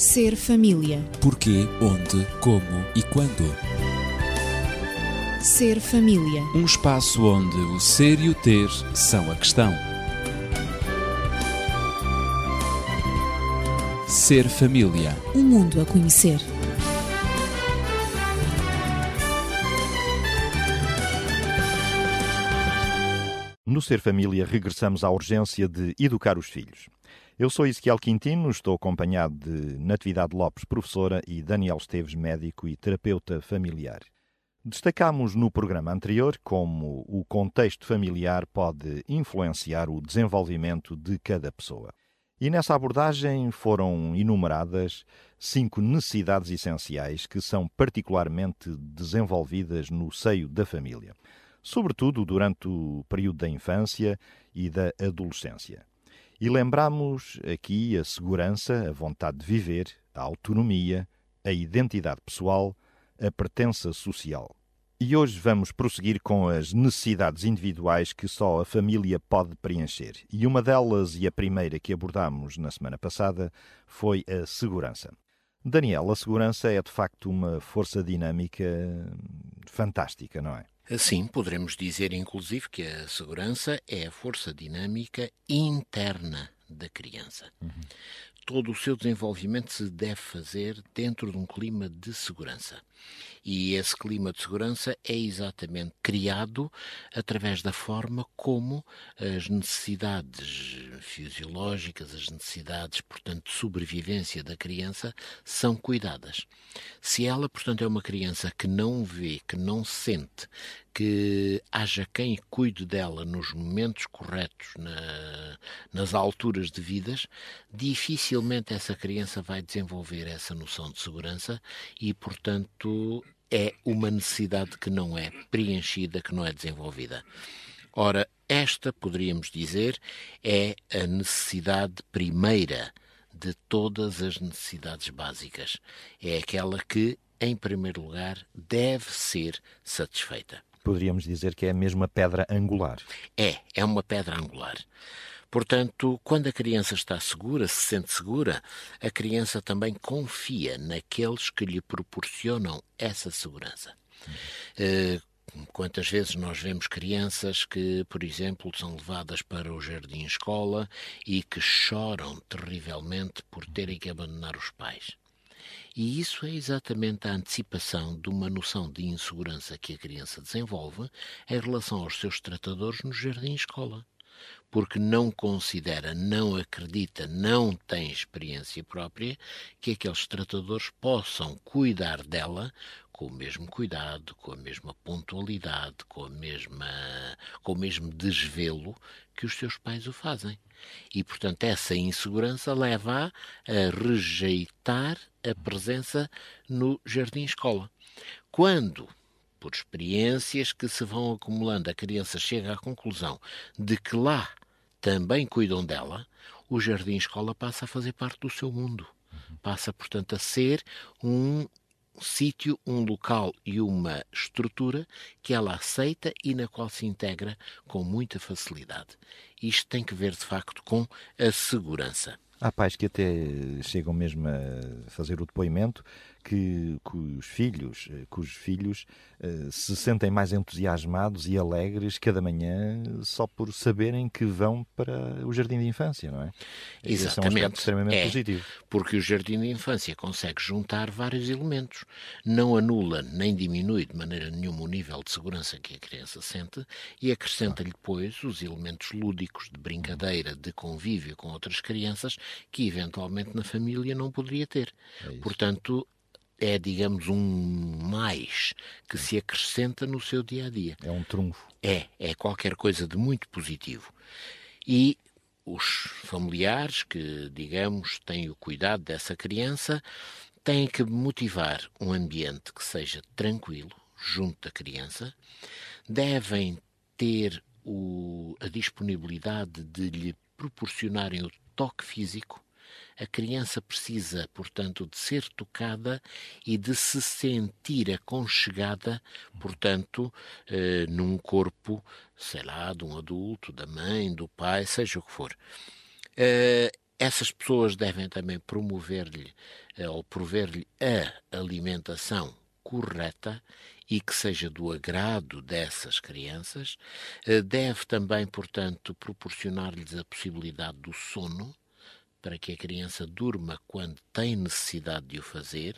Ser família. Porquê, onde, como e quando. Ser família. Um espaço onde o ser e o ter são a questão. Ser família. Um mundo a conhecer. No Ser Família, regressamos à urgência de educar os filhos. Eu sou Ezequiel Quintino, estou acompanhado de Natividade Lopes, professora, e Daniel Esteves, médico e terapeuta familiar. Destacámos no programa anterior como o contexto familiar pode influenciar o desenvolvimento de cada pessoa. E nessa abordagem foram enumeradas cinco necessidades essenciais que são particularmente desenvolvidas no seio da família, sobretudo durante o período da infância e da adolescência. E lembramos aqui a segurança, a vontade de viver, a autonomia, a identidade pessoal, a pertença social. E hoje vamos prosseguir com as necessidades individuais que só a família pode preencher. E uma delas, e a primeira que abordamos na semana passada, foi a segurança. Daniel, a segurança é de facto uma força dinâmica fantástica, não é? Assim, poderemos dizer, inclusive, que a segurança é a força dinâmica interna da criança. Uhum. Todo o seu desenvolvimento se deve fazer dentro de um clima de segurança. E esse clima de segurança é exatamente criado através da forma como as necessidades fisiológicas, as necessidades, portanto, de sobrevivência da criança são cuidadas. Se ela, portanto, é uma criança que não vê, que não sente, que haja quem cuide dela nos momentos corretos, na, nas alturas devidas, dificilmente essa criança vai desenvolver essa noção de segurança e, portanto, é uma necessidade que não é preenchida, que não é desenvolvida. Ora, esta, poderíamos dizer, é a necessidade primeira de todas as necessidades básicas. É aquela que, em primeiro lugar, deve ser satisfeita. Poderíamos dizer que é mesmo a pedra angular. É, é uma pedra angular. Portanto, quando a criança está segura, se sente segura, a criança também confia naqueles que lhe proporcionam essa segurança. Uh, Quantas vezes nós vemos crianças que, por exemplo, são levadas para o jardim-escola e que choram terrivelmente por terem que abandonar os pais? E isso é exatamente a antecipação de uma noção de insegurança que a criança desenvolve em relação aos seus tratadores no jardim-escola porque não considera, não acredita, não tem experiência própria que aqueles tratadores possam cuidar dela com o mesmo cuidado, com a mesma pontualidade, com a mesma com o mesmo desvelo que os seus pais o fazem. E portanto essa insegurança leva a rejeitar a presença no jardim escola. Quando por experiências que se vão acumulando, a criança chega à conclusão de que lá também cuidam dela, o jardim-escola passa a fazer parte do seu mundo. Passa, portanto, a ser um sítio, um local e uma estrutura que ela aceita e na qual se integra com muita facilidade. Isto tem que ver, de facto, com a segurança. Há pais que até chegam mesmo a fazer o depoimento que, que os filhos, eh, cujos filhos uh, se sentem mais entusiasmados e alegres cada manhã só por saberem que vão para o jardim de infância, não é? Exatamente. Esse é um extremamente é, positivo. Porque o jardim de infância consegue juntar vários elementos. Não anula nem diminui de maneira nenhuma o nível de segurança que a criança sente e acrescenta-lhe depois os elementos lúdicos de brincadeira, de convívio com outras crianças que eventualmente na família não poderia ter. É Portanto, é, digamos, um mais que se acrescenta no seu dia a dia. É um trunfo. É, é qualquer coisa de muito positivo. E os familiares que, digamos, têm o cuidado dessa criança têm que motivar um ambiente que seja tranquilo, junto da criança, devem ter o, a disponibilidade de lhe proporcionarem o toque físico a criança precisa, portanto, de ser tocada e de se sentir aconchegada, portanto, eh, num corpo, sei lá, de um adulto, da mãe, do pai, seja o que for. Eh, essas pessoas devem também promover-lhe ou prover-lhe a alimentação correta e que seja do agrado dessas crianças. Deve também, portanto, proporcionar-lhes a possibilidade do sono, para que a criança durma quando tem necessidade de o fazer.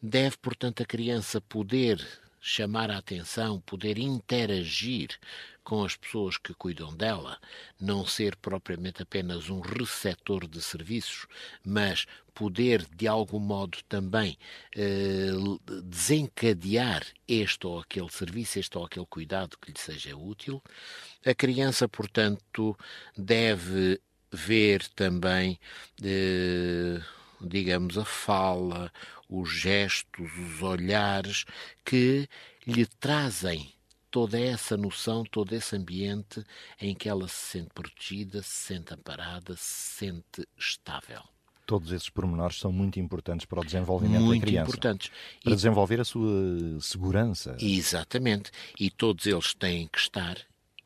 Deve, portanto, a criança poder chamar a atenção, poder interagir com as pessoas que cuidam dela, não ser propriamente apenas um receptor de serviços, mas poder de algum modo também eh, desencadear este ou aquele serviço, este ou aquele cuidado que lhe seja útil. A criança, portanto, deve ver também, eh, digamos, a fala, os gestos, os olhares que lhe trazem toda essa noção, todo esse ambiente em que ela se sente protegida, se sente amparada, se sente estável. Todos esses pormenores são muito importantes para o desenvolvimento muito da criança. Muito importantes. Para e... desenvolver a sua segurança. Exatamente. E todos eles têm que estar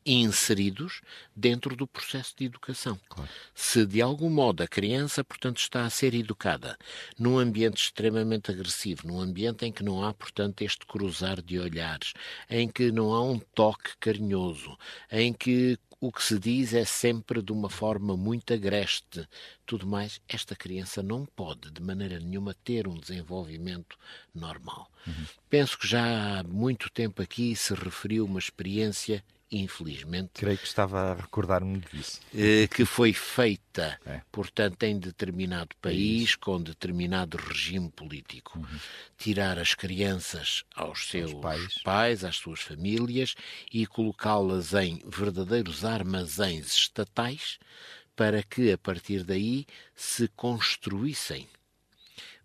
inseridos dentro do processo de educação. Claro. Se de algum modo a criança, portanto, está a ser educada num ambiente extremamente agressivo, num ambiente em que não há, portanto, este cruzar de olhares, em que não há um toque carinhoso, em que o que se diz é sempre de uma forma muito agreste. Tudo mais, esta criança não pode, de maneira nenhuma, ter um desenvolvimento normal. Uhum. Penso que já há muito tempo aqui se referiu uma experiência infelizmente. Creio que estava a recordar-me disso. Eh, que foi feita, é. portanto, em determinado país, é com determinado regime político. Uhum. Tirar as crianças aos seus pais. pais, às suas famílias e colocá-las em verdadeiros armazéns estatais para que, a partir daí, se construíssem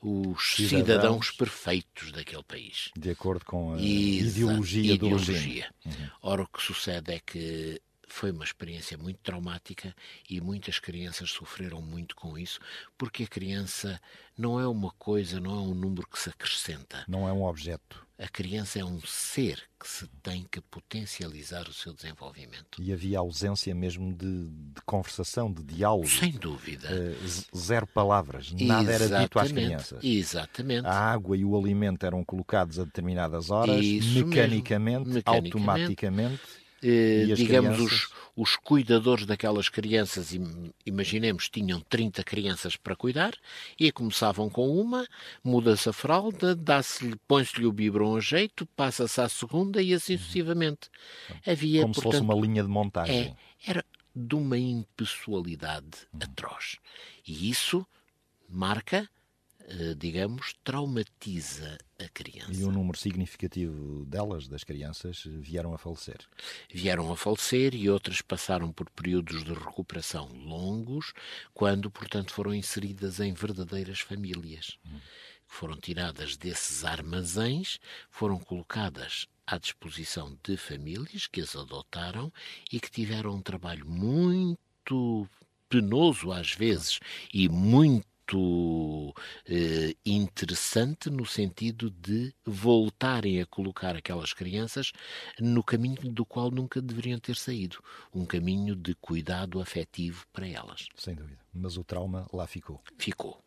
os cidadãos, cidadãos, perfeitos daquele país. De acordo com a ideologia, ideologia do regime. Uhum. Ora, o que sucede é que foi uma experiência muito traumática e muitas crianças sofreram muito com isso, porque a criança não é uma coisa, não é um número que se acrescenta. Não é um objeto. A criança é um ser que se tem que potencializar o seu desenvolvimento. E havia ausência mesmo de, de conversação, de diálogo. Sem dúvida. Uh, zero palavras, nada Exatamente. era dito às crianças. Exatamente. A água e o alimento eram colocados a determinadas horas, mecanicamente, mecanicamente, automaticamente digamos, crianças... os, os cuidadores daquelas crianças, imaginemos, tinham 30 crianças para cuidar e começavam com uma, muda-se a fralda, põe-se-lhe o biberon a jeito, passa-se à segunda e assim uhum. sucessivamente. Havia, Como portanto, se fosse uma linha de montagem. É, era de uma impessoalidade uhum. atroz. E isso marca digamos, traumatiza a criança. E um número significativo delas, das crianças, vieram a falecer. Vieram a falecer e outras passaram por períodos de recuperação longos, quando, portanto, foram inseridas em verdadeiras famílias. Hum. Foram tiradas desses armazéns, foram colocadas à disposição de famílias que as adotaram e que tiveram um trabalho muito penoso às vezes e muito muito eh, interessante no sentido de voltarem a colocar aquelas crianças no caminho do qual nunca deveriam ter saído um caminho de cuidado afetivo para elas. Sem dúvida. Mas o trauma lá ficou. Ficou.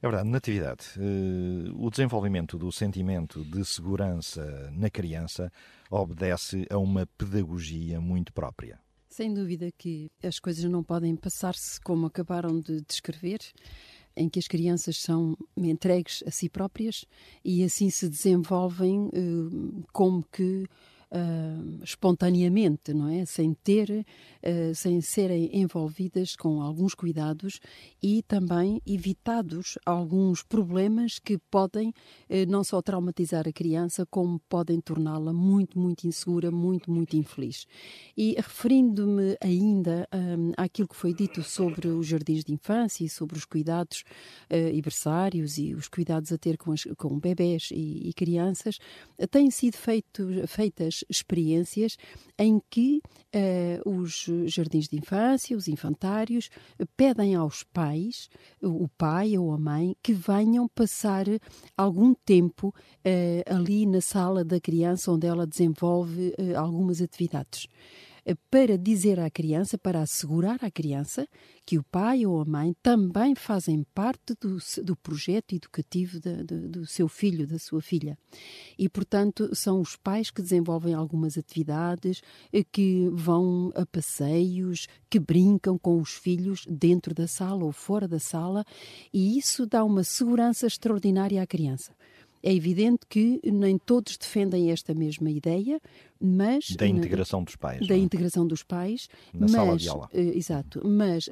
É verdade, Natividade, eh, o desenvolvimento do sentimento de segurança na criança obedece a uma pedagogia muito própria. Sem dúvida que as coisas não podem passar-se como acabaram de descrever em que as crianças são entregues a si próprias e assim se desenvolvem eh, como que uh, espontaneamente, não é? Sem ter, uh, sem serem envolvidas com alguns cuidados e também evitados alguns problemas que podem uh, não só traumatizar a criança, como podem torná-la muito, muito insegura, muito, muito infeliz. E referindo-me ainda um, àquilo que foi dito sobre os jardins de infância e sobre os cuidados uh, e berçários e os cuidados a ter com, as, com bebés e, e crianças, têm sido feito, feitas experiências em que uh, os jardins de infância, os infantários, pedem aos pais, o pai ou a mãe, que venham passar algum tempo uh, ali na sala da criança onde ela desenvolve uh, algumas atividades. Para dizer à criança, para assegurar à criança que o pai ou a mãe também fazem parte do, do projeto educativo de, de, do seu filho, da sua filha. E, portanto, são os pais que desenvolvem algumas atividades, eh, que vão a passeios, que brincam com os filhos dentro da sala ou fora da sala, e isso dá uma segurança extraordinária à criança. É evidente que nem todos defendem esta mesma ideia, mas da integração dos pais. Da é? integração dos pais, na mas, sala de aula. Uh, exato, mas uh,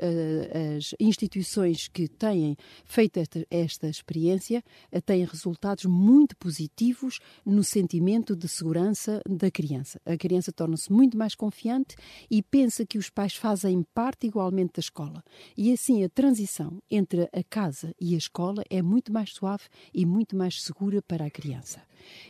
as instituições que têm feito esta, esta experiência têm resultados muito positivos no sentimento de segurança da criança. A criança torna-se muito mais confiante e pensa que os pais fazem parte igualmente da escola. E assim a transição entre a casa e a escola é muito mais suave e muito mais segura para a criança.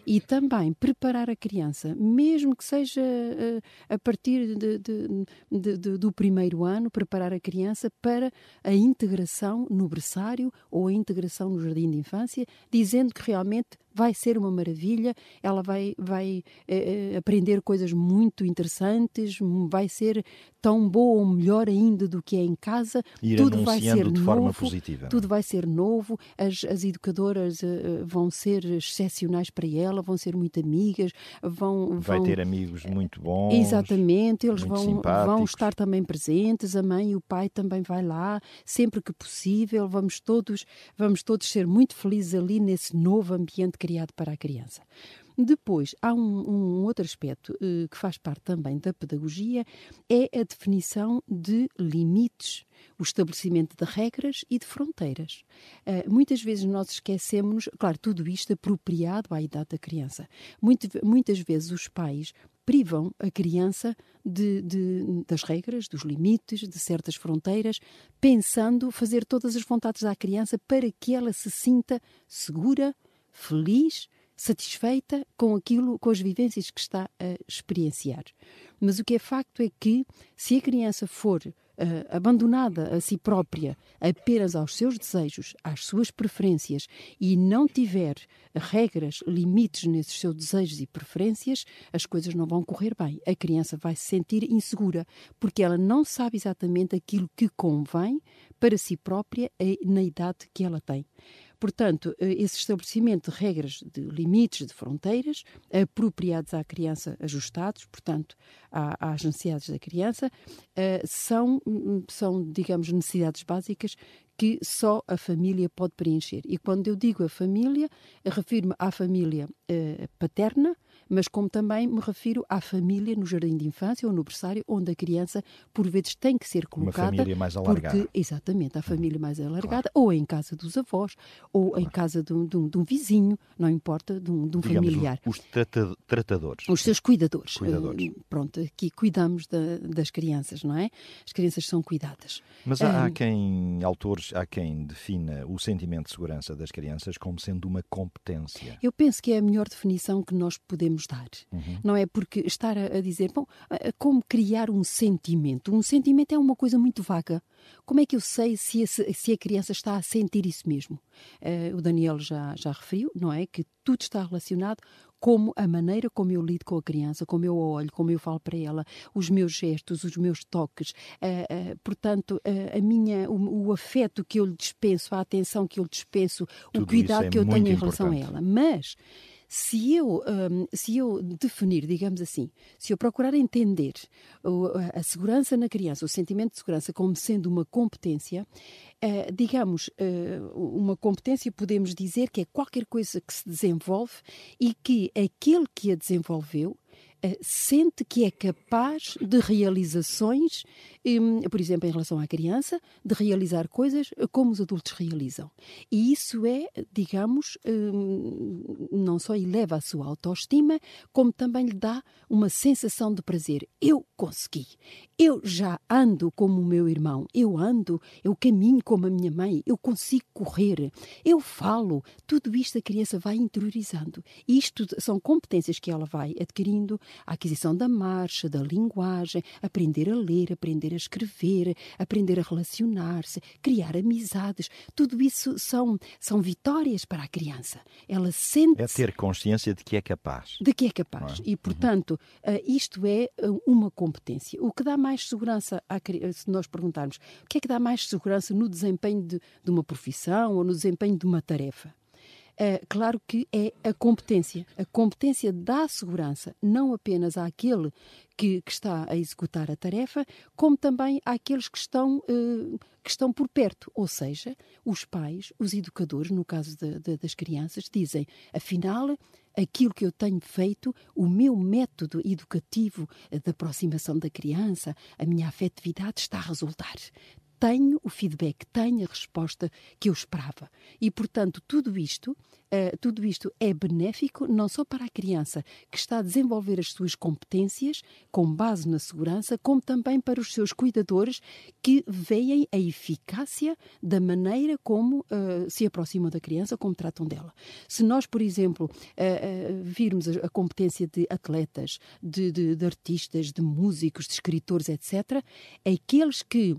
E também preparar a criança, mesmo que seja uh, a partir de, de, de, do primeiro ano, preparar a criança para a integração no berçário ou a integração no jardim de infância, dizendo que realmente vai ser uma maravilha, ela vai, vai eh, aprender coisas muito interessantes, vai ser tão boa ou melhor ainda do que é em casa. Ir tudo vai ser de novo, forma positiva. Tudo vai ser novo, as, as educadoras uh, vão ser excepcionais para ela, vão ser muito amigas, vão... Vai vão... ter amigos muito bons. Exatamente, eles vão, simpáticos. vão estar também presentes, a mãe e o pai também vai lá, sempre que possível, vamos todos, vamos todos ser muito felizes ali nesse novo ambiente criado para a criança. Depois, há um, um outro aspecto uh, que faz parte também da pedagogia, é a definição de limites, o estabelecimento de regras e de fronteiras. Uh, muitas vezes nós esquecemos, claro, tudo isto apropriado à idade da criança. Muito, muitas vezes os pais privam a criança de, de, das regras, dos limites, de certas fronteiras, pensando fazer todas as vontades à criança para que ela se sinta segura, feliz, satisfeita com aquilo, com as vivências que está a experienciar. Mas o que é facto é que, se a criança for uh, abandonada a si própria, apenas aos seus desejos, às suas preferências, e não tiver regras, limites nesses seus desejos e preferências, as coisas não vão correr bem. A criança vai se sentir insegura, porque ela não sabe exatamente aquilo que convém para si própria na idade que ela tem. Portanto, eh, esse estabelecimento de regras de limites, de fronteiras, apropriados à criança, ajustados, portanto, às necessidades da criança, eh, são, hum, são, digamos, necessidades básicas que só a família pode preencher. E quando eu digo a família, refiro-me à família eh, paterna, mas como também me refiro à família no jardim de infância ou no berçário, onde a criança, por vezes, tem que ser colocada. Uma família mais alargada. Porque, exatamente, a família mais alargada, claro. ou em casa dos avós, ou claro. em casa de um, de, um, de um, vizinho, não importa, de um, de um Digamos, familiar. Os, os tratadores. Os seus cuidadores. cuidadores. Uh, pronto, aqui cuidamos da, das crianças, não é? As crianças são cuidadas. Mas há, há quem, autores, há quem defina o sentimento de segurança das crianças como sendo uma competência. Eu penso que é a melhor definição que nós podemos dar. Uhum. Não é porque estar a, a dizer, bom, como criar um sentimento? Um sentimento é uma coisa muito vaga. Como é que eu sei se, esse, se a criança está a sentir isso mesmo? Uh, o Daniel já, já referiu, não é? Que tudo está relacionado como a maneira como eu lido com a criança, como eu olho, como eu falo para ela, os meus gestos, os meus toques, uh, uh, portanto, uh, a minha, o, o, afeto que eu lhe dispenso, a atenção que eu lhe dispenso, Tudo o cuidado é que eu tenho em importante. relação a ela. Mas se eu, um, se eu definir, digamos assim, se eu procurar entender a segurança na criança, o sentimento de segurança como sendo uma competência, uh, digamos, uh, uma competência podemos dizer que é qualquer coisa que se desenvolve e que aquele que a desenvolveu sente que é capaz de realizações, por exemplo, em relação à criança, de realizar coisas como os adultos realizam. E isso é, digamos, hum, não só eleva a sua autoestima, como também lhe dá uma sensação de prazer. Eu consegui. Eu já ando como o meu irmão. Eu ando, eu caminho como a minha mãe. Eu consigo correr. Eu falo. Tudo isto a criança vai interiorizando. Isto são competências que ela vai adquirindo a aquisição da marcha, da linguagem, aprender a ler, aprender ler, a escrever, aprender a relacionar-se, criar amizades. Tudo isso são, são vitórias para a criança. Ela sente. É ter consciência de que é capaz. De que é capaz. É? E, portanto, uhum. isto é uma competência. O que dá mais segurança, à, se nós perguntarmos, o que é que dá mais segurança no desempenho de, de uma profissão ou no desempenho de uma tarefa? Uh, claro que é a competência. A competência dá segurança não apenas àquele que, que, está a executar a tarefa, como também àqueles que estão, uh, que estão por perto. Ou seja, os pais, os educadores, no caso de, de, das crianças, dizem, afinal, aquilo que eu tenho feito, o meu método educativo de aproximação da criança, a minha afetividade está a resultar tenho o feedback, tenho a resposta que eu esperava. E, portanto, tudo isto, uh, tudo isto é benéfico não só para a criança que está a desenvolver as suas competências com base na segurança, como também para os seus cuidadores que veem a eficácia da maneira como uh, se aproximam da criança, como tratam dela. Se nós, por exemplo, uh, virmos a, a, competência de atletas, de, de, de, artistas, de músicos, de escritores, etc., aqueles que,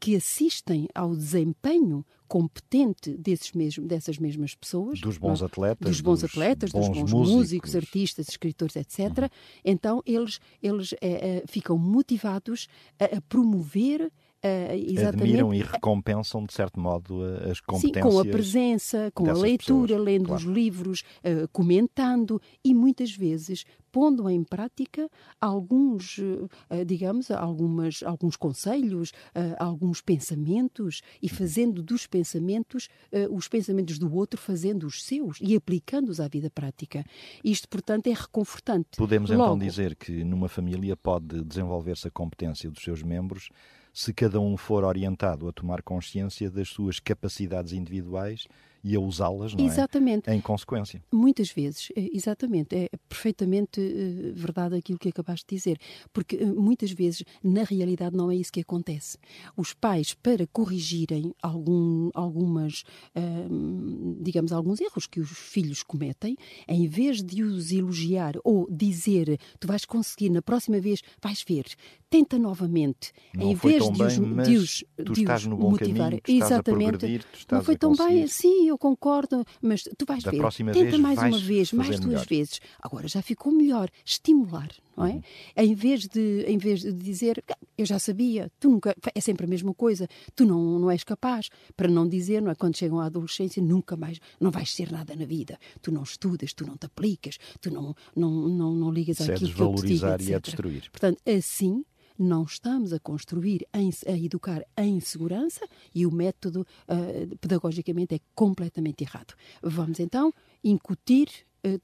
que assistem ao desempenho competente desses mesmos, dessas mesmas pessoas. Dos bons atletas. Dos bons atletas, bons dos bons músicos, músicos artistas, escritores, etc. Uhum. Então, eles, eles é, é, ficam motivados a, a promover Uh, Admiram e recompensam, de certo modo, as competências. Sim, com a presença, com a leitura, pessoas. lendo claro. os livros, uh, comentando e muitas vezes pondo em prática alguns, uh, digamos, algumas, alguns conselhos, alguns pensamentos e fazendo dos pensamentos os pensamentos do outro, fazendo os seus e aplicando-os à vida prática. Isto, portanto, é reconfortante. Podemos então Logo, então dizer que numa família pode desenvolver-se a competência dos seus membros se cada um for orientado a tomar consciência das suas capacidades individuais e a usá-las, não é? exatamente. Em consequência. Muitas vezes, é, exatamente. É perfeitamente eh, verdade aquilo que acabaste de dizer. Porque eh, muitas vezes, na realidade, não é isso que acontece. Os pais, para corrigirem algum, algumas, hum, digamos, alguns erros que os filhos cometem, em vez de os elogiar ou dizer tu vais conseguir, na próxima vez vais ver, tenta novamente, não em vez de os, bem, de os, tu de estás no bom motivar. Caminho, Exatamente. não foi tão bem, sim, eu concordo, mas tu vais da ver. Tenta mais uma vez, mais duas melhor. vezes. Agora já ficou melhor. Estimular, não é? Uhum. Em, vez de, em vez de dizer, eu já sabia, tu nunca. É sempre a mesma coisa, tu não, não és capaz. Para não dizer, não é? Quando chegam à adolescência, nunca mais, não vais ser nada na vida. Tu não estudas, tu não te aplicas, tu não, não, não, não ligas àquilo é que eu te digo, e a destruir. Portanto, assim não estamos a construir, a educar em segurança e o método uh, pedagogicamente é completamente errado. Vamos então incutir,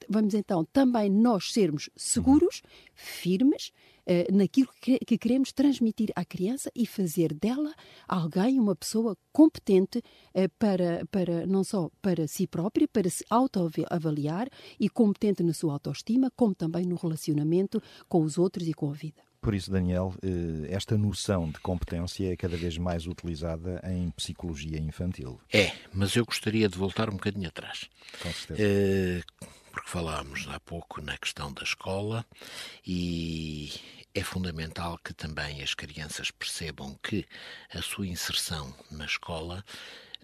vamos então também nós sermos seguros, firmes, uh, naquilo que, que, queremos transmitir à criança e fazer dela alguém, uma pessoa competente para, para não só para si própria, para se autoavaliar e competente na sua autoestima, como também no relacionamento com os outros e com a vida. Por isso, Daniel, eh, esta noção de competência é cada vez mais utilizada em psicologia infantil. É, mas eu gostaria de voltar um bocadinho atrás. Com certeza. É, porque falámos há pouco na questão da escola e é fundamental que também as crianças percebam que a sua inserção na escola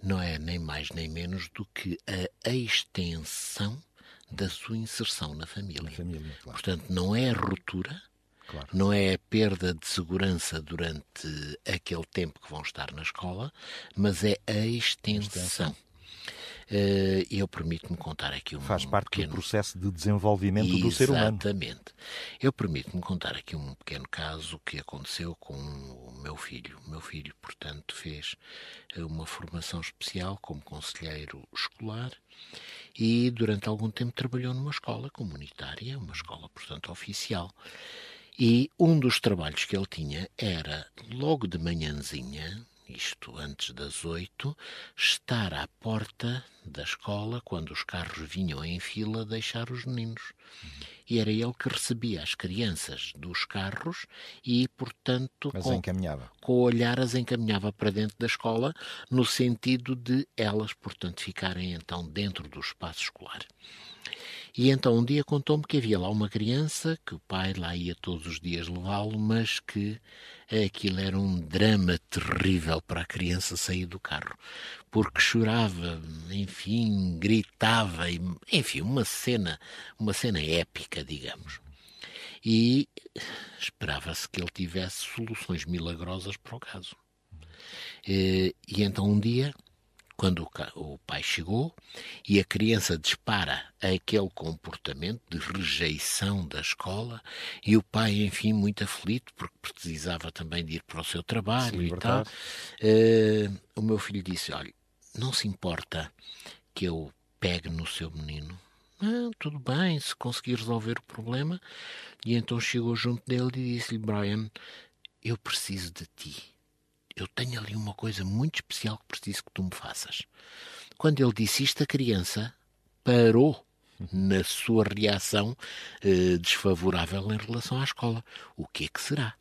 não é nem mais nem menos do que a extensão da sua inserção na família. Na família claro. Portanto, não é a ruptura, Claro. Não é a perda de segurança durante aquele tempo que vão estar na escola, mas é a extensão. Uh, eu permito-me contar aqui um Faz parte pequeno... do processo de desenvolvimento Exatamente. do ser humano. Exatamente. Eu permito-me contar aqui um pequeno caso que aconteceu com o meu filho. O meu filho, portanto, fez eh, uma formação especial como conselheiro escolar e durante algum tempo trabalhou numa escola comunitária, uma escola, portanto, oficial. E um dos trabalhos que ele tinha era, logo de manhãzinha, isto antes das oito, estar à porta da escola quando os carros vinham em fila deixar os meninos. E era ele que recebia as crianças dos carros e, portanto, com, com o olhar as encaminhava para dentro da escola, no sentido de elas, portanto, ficarem então dentro do espaço escolar. E então um dia contou-me que havia lá uma criança, que o pai lá ia todos os dias levá-lo, mas que aquilo era um drama terrível para a criança sair do carro, porque chorava, enfim, gritava, enfim, uma cena, uma cena épica, digamos. E esperava-se que ele tivesse soluções milagrosas para o caso. E, e então um dia quando o pai chegou e a criança dispara aquele comportamento de rejeição da escola e o pai, enfim, muito aflito porque precisava também de ir para o seu trabalho e tal. Uh, o meu filho disse: Olha, não se importa que eu pegue no seu menino. Ah, tudo bem, se conseguir resolver o problema. E então chegou junto dele e disse-lhe: Brian, eu preciso de ti eu tenho ali uma coisa muito especial que preciso que tu me faças. Quando ele disse isto, a criança parou na sua reação eh, desfavorável em relação à escola. O que é que será?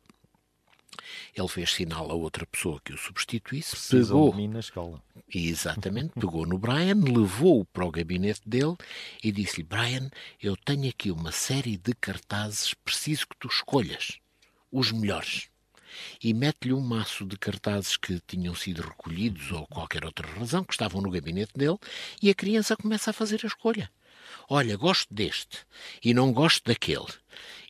Ele fez sinal a outra pessoa que o substituísse, Precisam pegou. De mim na escola. Exatamente, pegou no Brian, levou-o para o gabinete dele e disse-lhe: Brian, eu tenho aqui uma série de cartazes, preciso que tu escolhas os melhores e mete-lhe um maço de cartazes que tinham sido recolhidos ou qualquer outra razão, que estavam no gabinete dele, e a criança começa a fazer a escolha. Olha, gosto deste e não gosto daquele.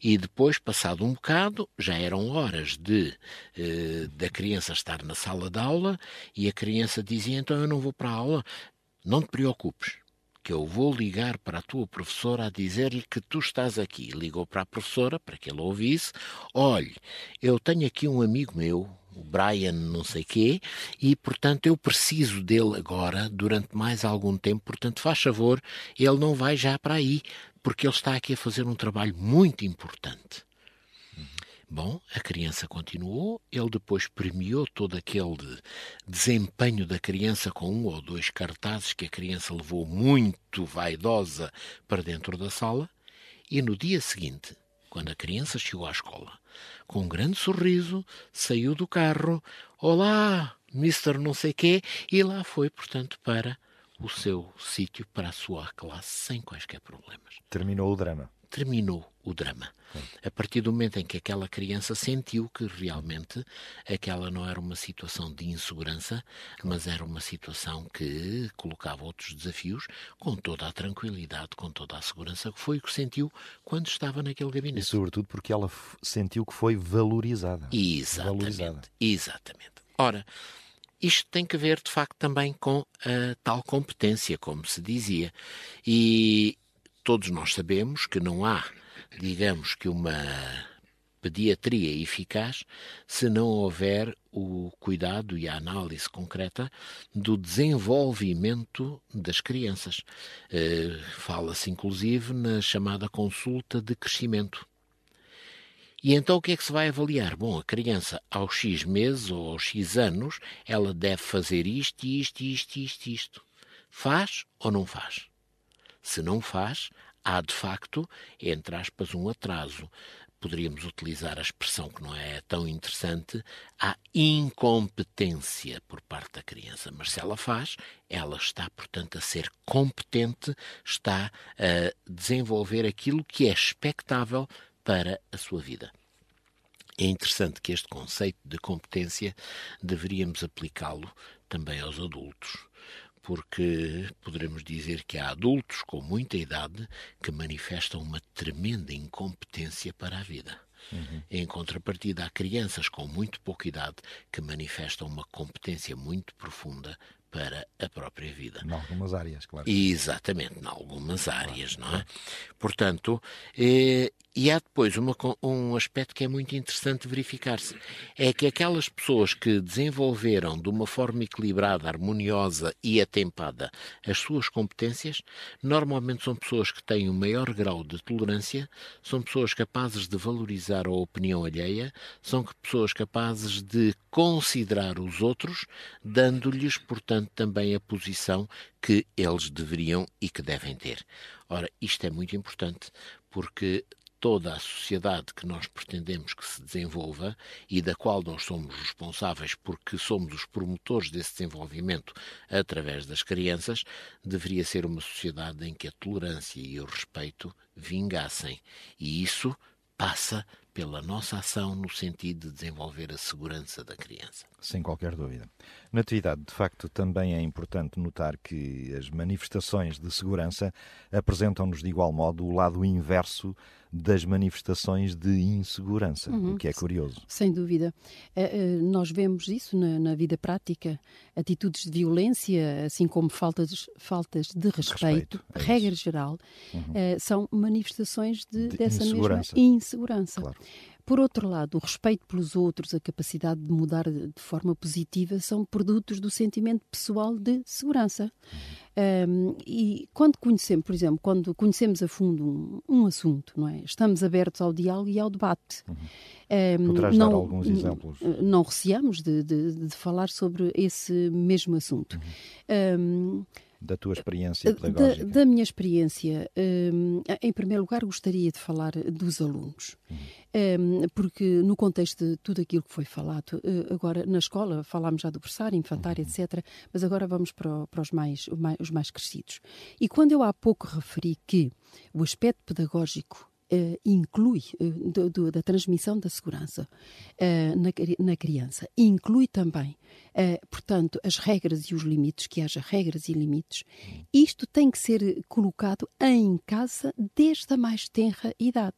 E depois, passado um bocado, já eram horas de eh, da criança estar na sala de aula e a criança dizia: Então eu não vou para a aula. Não te preocupes, que eu vou ligar para a tua professora a dizer-lhe que tu estás aqui. Ligou para a professora para que ela ouvisse. Olhe, eu tenho aqui um amigo meu, o Brian não sei quê, e portanto eu preciso dele agora durante mais algum tempo, portanto faz favor, ele não vai já para aí, porque ele está aqui a fazer um trabalho muito importante. Bom, a criança continuou, ele depois premiou todo aquele desempenho da criança com um ou dois cartazes que a criança levou muito vaidosa para dentro da sala, e no dia seguinte, quando a criança chegou à escola, com um grande sorriso, saiu do carro, Olá, Mr. não sei quê, e lá foi, portanto, para o seu sítio, para a sua classe, sem quaisquer problemas. Terminou o drama terminou o drama. A partir do momento em que aquela criança sentiu que realmente aquela não era uma situação de insegurança, mas era uma situação que colocava outros desafios com toda a tranquilidade, com toda a segurança, que foi o que sentiu quando estava naquele gabinete. E sobretudo porque ela sentiu que foi valorizada. Exatamente. Valorizada. Exatamente. Ora, isto tem que ver, de facto, também com a tal competência, como se dizia. E, todos nós sabemos que não há, digamos que uma pediatria eficaz se não houver o cuidado e a análise concreta do desenvolvimento das crianças. Uh, Fala-se inclusive na chamada consulta de crescimento. E então o que é que se vai avaliar? Bom, a criança aos X meses ou aos X anos, ela deve fazer isto, isto, isto, isto, isto. Faz ou não faz? Se não faz, há de facto, entre aspas, um atraso. Poderíamos utilizar a expressão que não é tão interessante, há incompetência por parte da criança. Mas se ela faz, ela está, portanto, a ser competente, está a desenvolver aquilo que é expectável para a sua vida. É interessante que este conceito de competência deveríamos aplicá-lo também aos adultos porque poderemos dizer que há adultos com muita idade que manifestam uma tremenda incompetência para a vida. Uhum. Em contrapartida, há crianças com muito pouca idade que manifestam uma competência muito profunda para a própria vida. Em algumas áreas, claro. Exatamente, em algumas áreas, claro. não é? Portanto, eh, e há depois uma, um aspecto que é muito interessante verificar-se: é que aquelas pessoas que desenvolveram de uma forma equilibrada, harmoniosa e atempada as suas competências, normalmente são pessoas que têm um maior grau de tolerância, são pessoas capazes de valorizar a opinião alheia, são pessoas capazes de considerar os outros, dando-lhes, portanto, também a posição que eles deveriam e que devem ter. Ora, isto é muito importante porque toda a sociedade que nós pretendemos que se desenvolva e da qual nós somos responsáveis porque somos os promotores desse desenvolvimento através das crianças, deveria ser uma sociedade em que a tolerância e o respeito vingassem. E isso passa pela nossa ação no sentido de desenvolver a segurança da criança. Sem qualquer dúvida. Na atividade, de facto, também é importante notar que as manifestações de segurança apresentam-nos de igual modo o lado inverso das manifestações de insegurança, uhum. o que é curioso. Sem dúvida. Uh, nós vemos isso na, na, vida prática, atitudes de violência, assim como faltas, faltas de respeito, respeito é regra geral, uhum. uh, são manifestações de, de dessa insegurança. mesma insegurança. Claro. Por outro lado, o respeito pelos outros, a capacidade de mudar de forma positiva, são produtos do sentimento pessoal de segurança. Um, e quando conhecemos, por exemplo, quando conhecemos a fundo um, um, assunto, não é? Estamos abertos ao diálogo e ao debate. Uhum. Um, Poderás não, dar alguns exemplos? Não receamos de, de, de, falar sobre esse mesmo assunto. Uhum da tua experiência pedagógica? Da, da minha experiência, um, em primeiro lugar, gostaria de falar dos alunos, uhum. um, porque no contexto de tudo aquilo que foi falado, uh, agora na escola falámos já do berçário, infantário, uhum. etc., mas agora vamos para, para os, mais, os mais crescidos. E quando eu há pouco referi que o aspecto pedagógico Uh, inclui, uh, do, do, da transmissão da segurança uh, na, na, criança, inclui também, portanto, as regras e os limites, que haja regras e limites. Isto tem que ser colocado em casa desde a mais tenra idade.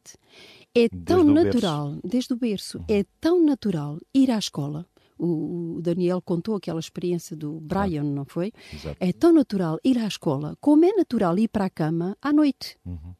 É tão desde natural, o desde o berço, uhum. é tão natural ir à escola. O, o Daniel contou aquela experiência do Brian, não foi? Exato. É tão natural ir à escola, como é natural ir para a cama à noite. Uhum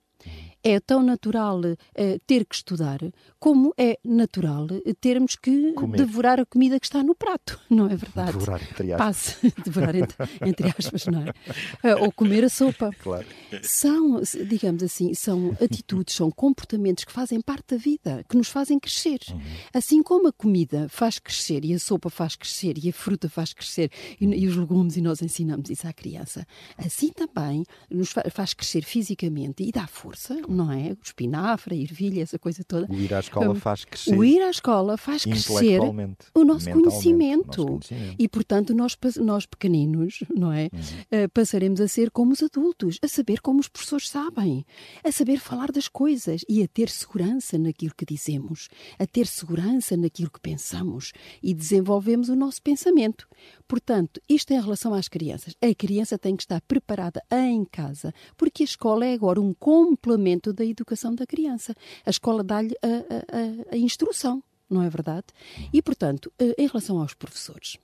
é tão natural uh, ter que estudar como é natural termos que Comer. devorar a comida que está no prato, não é verdade? Devorar entre aspas. Passe, devorar entre, entre, aspas, não é? Uh, ou comer a sopa. Claro. São, digamos assim, são atitudes, são comportamentos que fazem parte da vida, que nos fazem crescer. Uhum. Assim como a comida faz crescer e a sopa faz crescer e a fruta faz crescer e, e os legumes e nós ensinamos isso à criança, assim também nos faz crescer fisicamente e dá força não é? O espinafre, a ervilha, essa coisa toda. O ir à escola faz crescer. O ir à escola faz crescer o nosso conhecimento. nosso conhecimento. E, portanto, nós, nós pequeninos, não é? Uhum. Uh, passaremos a ser como os adultos, a saber como os professores sabem, a saber falar das coisas e a ter segurança naquilo que dizemos, a ter segurança naquilo que pensamos e desenvolvemos o nosso pensamento. Portanto, isto em relação às crianças. A criança tem que estar preparada em casa, porque a escola é agora um complemento da educação da criança. A escola dá-lhe a, a, a, instrução não é verdade? E, portanto, eh, em relação aos professores,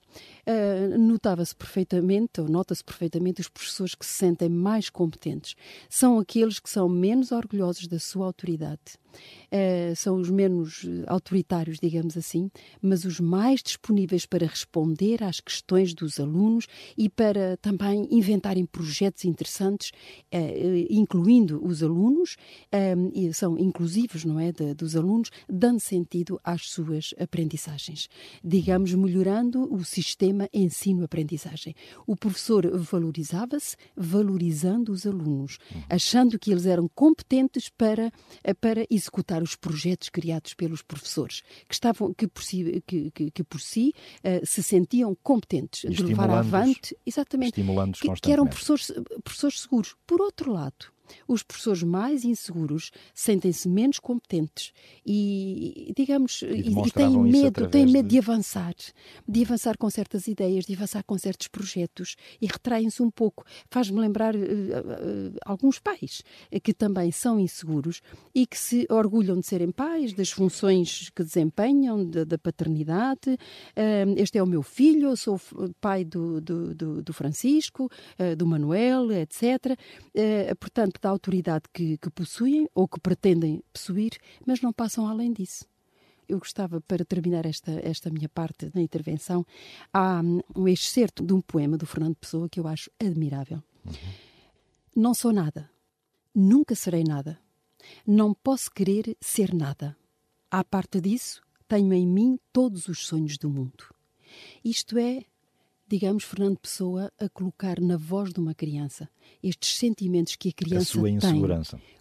uh, notava-se perfeitamente, ou nota-se perfeitamente, os professores que se sentem mais competentes são aqueles que são menos orgulhosos da sua autoridade, uh, são os menos autoritários, digamos assim, mas os mais disponíveis para responder às questões dos alunos e para também inventarem projetos interessantes, uh, incluindo os alunos, e são inclusivos, não é, de, dos alunos, dando sentido às suas aprendizagens, digamos, melhorando o sistema ensino-aprendizagem. O professor valorizava-se, valorizando os alunos, achando que eles eram competentes para, para executar os projetos criados pelos professores, que, estavam, que, por si, que, que, que por si uh, se sentiam competentes de levar avante, exatamente, que, que eram professores, professores seguros. Por outro lado, os professores mais inseguros sentem-se menos competentes e, digamos, e, e têm medo, têm medo de... de... avançar, de avançar com certas ideias, de avançar com certos projetos e retraem-se um pouco. Faz-me lembrar uh, uh, alguns pais que também são inseguros e que se orgulham de serem pais, das funções que desempenham, da, da paternidade. Uh, este é o meu filho, eu sou pai do, do, do, do Francisco, do Manuel, etc. portanto, da autoridade que, que possuem ou que pretendem possuir, mas não passam além disso eu gostava, para terminar esta, esta minha parte da intervenção, há um excerto de um poema do Fernando Pessoa que eu acho admirável. Uhum. Não sou nada, nunca serei nada, não posso querer ser nada. À parte disso, tenho em mim todos os sonhos do mundo. Isto é digamos, Fernando Pessoa a colocar na voz de uma criança estes sentimentos que a criança a tem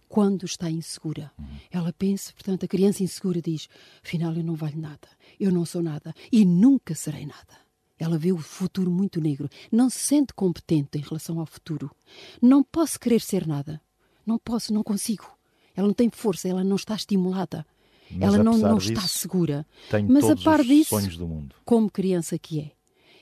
quando está insegura. Uhum. Ela pensa, portanto, a criança insegura diz: afinal, eu não valho nada, eu não sou nada e nunca serei nada. Ela vê o futuro muito negro, não se sente competente em relação ao futuro. Não posso querer ser nada. Não posso, não consigo. Ela não tem força, ela não está estimulada. Mas, ela não, não disso, está segura. Mas a par disso, como criança que é,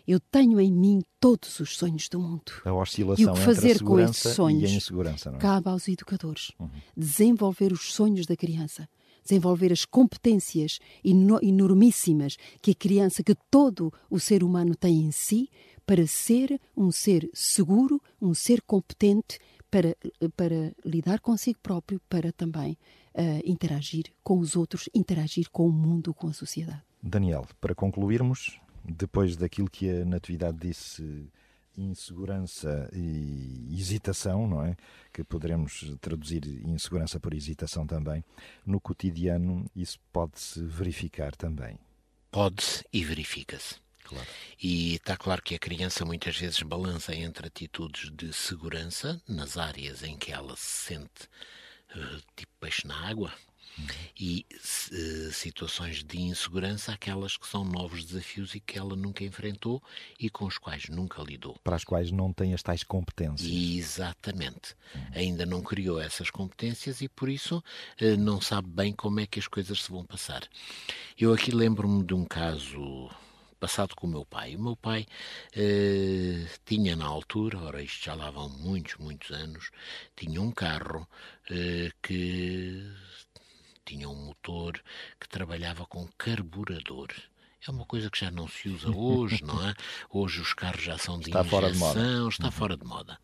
eu tenho em mim todos os sonhos do mundo. A oscilação e o que fazer com esses sonhos a é? cabe aos educadores. Uhum. Desenvolver os sonhos da criança, desenvolver as competências enormíssimas que a criança, que todo o ser humano tem em si, para ser um ser seguro, um ser competente para, para lidar consigo próprio, para também uh, interagir com os outros, interagir com o mundo, com a sociedade. Daniel, para concluirmos, depois daquilo que a Natividade disse, insegurança e hesitação, não é? Que poderemos traduzir insegurança por hesitação também. No cotidiano, isso pode-se verificar também. Pode-se e verifica-se. Claro. E está claro que a criança muitas vezes balança entre atitudes de segurança nas áreas em que ela se sente uh, tipo peixe na água, e uh, situações de insegurança, aquelas que são novos desafios e que ela nunca enfrentou e com os quais nunca lidou. Para as quais não tem as tais competências. Exatamente. Ainda não criou essas competências e por isso uh, não sabe bem como é que as coisas se vão passar. Eu aqui lembro-me de um caso passado com o meu pai. O meu pai eh, tinha na altura, ora isto já lá vão muitos, muitos anos, tinha um carro eh, que tinha um motor que trabalhava com carburador. É uma coisa que já não se usa hoje, não é? Hoje os carros já são de está injeção, fora de moda. está uhum. fora de moda.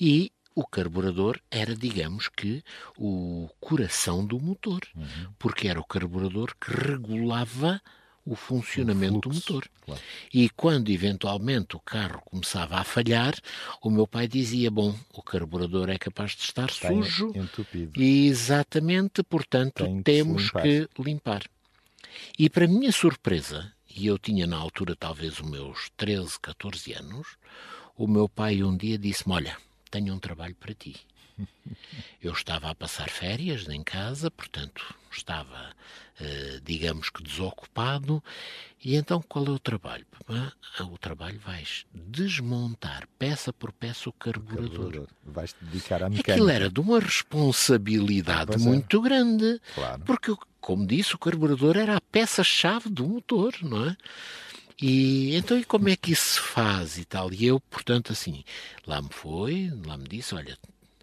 E o carburador era, digamos que, o coração do motor, uhum. porque era o carburador que regulava o funcionamento o do motor. Claro. E quando eventualmente o carro começava a falhar, o meu pai dizia: Bom, o carburador é capaz de estar Tem sujo. Entupido. E exatamente, portanto, que temos limpar. que limpar. E para minha surpresa, e eu tinha na altura talvez os meus 13, 14 anos, o meu pai um dia disse-me: Olha, tenho um trabalho para ti. Eu estava a passar férias em casa, portanto, estava, eh, digamos que desocupado. E então qual é o trabalho? Ah, o trabalho vais desmontar peça por peça o carburador. O carburador. Vais te dedicar à mecânica. Aquilo era de uma responsabilidade pois é. muito é. grande. Claro. Porque, como disse, o carburador era a peça-chave do motor, não é? E então, e como é que isso se faz e tal? E eu, portanto, assim, lá me foi, lá me disse: olha,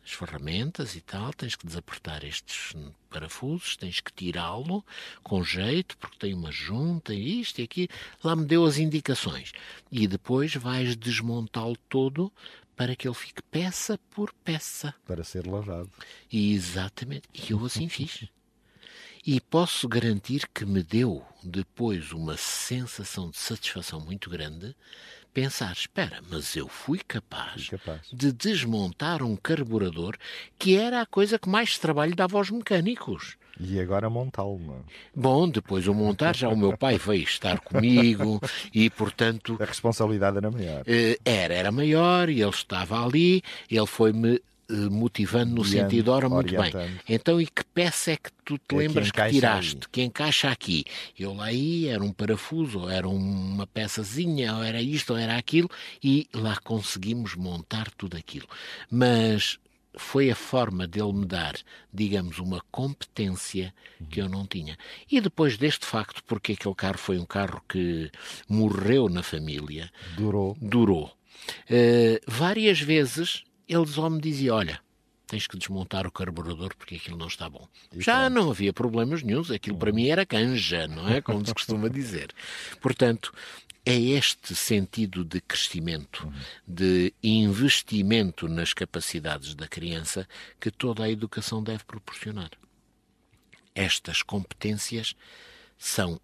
as ferramentas e tal, tens que desapertar estes parafusos, tens que tirá-lo com jeito, porque tem uma junta, isto e aqui. Lá me deu as indicações. E depois vais desmontá-lo todo para que ele fique peça por peça. Para ser lavado. E, exatamente. E eu assim fiz. E posso garantir que me deu depois uma sensação de satisfação muito grande pensar: espera, mas eu fui capaz, capaz, de desmontar um carburador que era a coisa que mais trabalho dava aos mecânicos. E agora montá-lo. É? Bom, depois o montar, já o meu pai veio estar comigo e, portanto. A responsabilidade era maior. Eh, era, era maior e ele estava ali, ele foi-me motivando no sentido, ora, muito bem, então e que peça é que tu te é lembras que, que tiraste, aí. que encaixa aqui? Eu lá ia, era um parafuso, ou era uma peçazinha, ou era isto, ou era aquilo, e lá conseguimos montar tudo aquilo. Mas foi a forma dele me dar, digamos, uma competência que eu não tinha. E depois deste facto, porque aquele carro foi um carro que morreu na família. Durou. Durou. Uh, várias vezes eles só me diziam: olha, tens que desmontar o carburador porque aquilo não está bom. E Já pronto. não havia problemas nenhums, aquilo para mim era canja, não é? Como se costuma dizer. Portanto, é este sentido de crescimento, uhum. de investimento nas capacidades da criança que toda a educação deve proporcionar. Estas competências são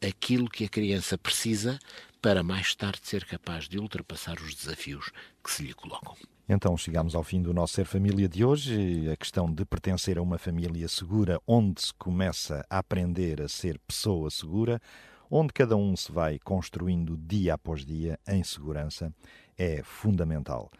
aquilo que a criança precisa para mais tarde ser capaz de ultrapassar os desafios que se lhe colocam. Então chegamos ao fim do nosso Ser Família de hoje. A questão de pertencer a uma família segura, onde se começa a aprender a ser pessoa segura, onde cada um se vai construindo dia após dia em segurança, é fundamental.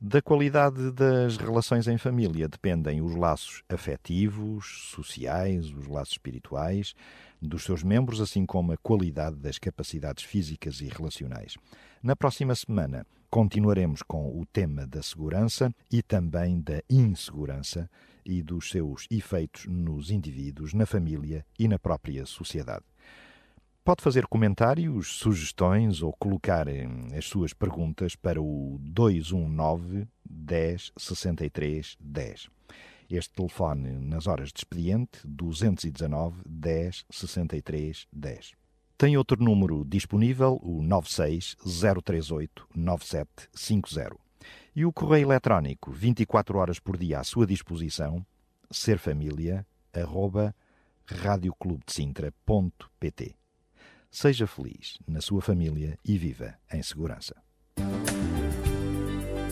Da qualidade das relações em família dependem os laços afetivos, sociais, os laços espirituais dos seus membros, assim como a qualidade das capacidades físicas e relacionais. Na próxima semana continuaremos com o tema da segurança e também da insegurança e dos seus efeitos nos indivíduos, na família e na própria sociedade. Pode fazer comentários, sugestões ou colocar as suas perguntas para o 219 10 63 10. Este telefone, nas horas de expediente, 219 10 63 10. Tem outro número disponível, o 96 038 9750. E o correio eletrónico, 24 horas por dia à sua disposição, serfamilia.radioclubedesintra.pt. Seja feliz na sua família e viva em segurança.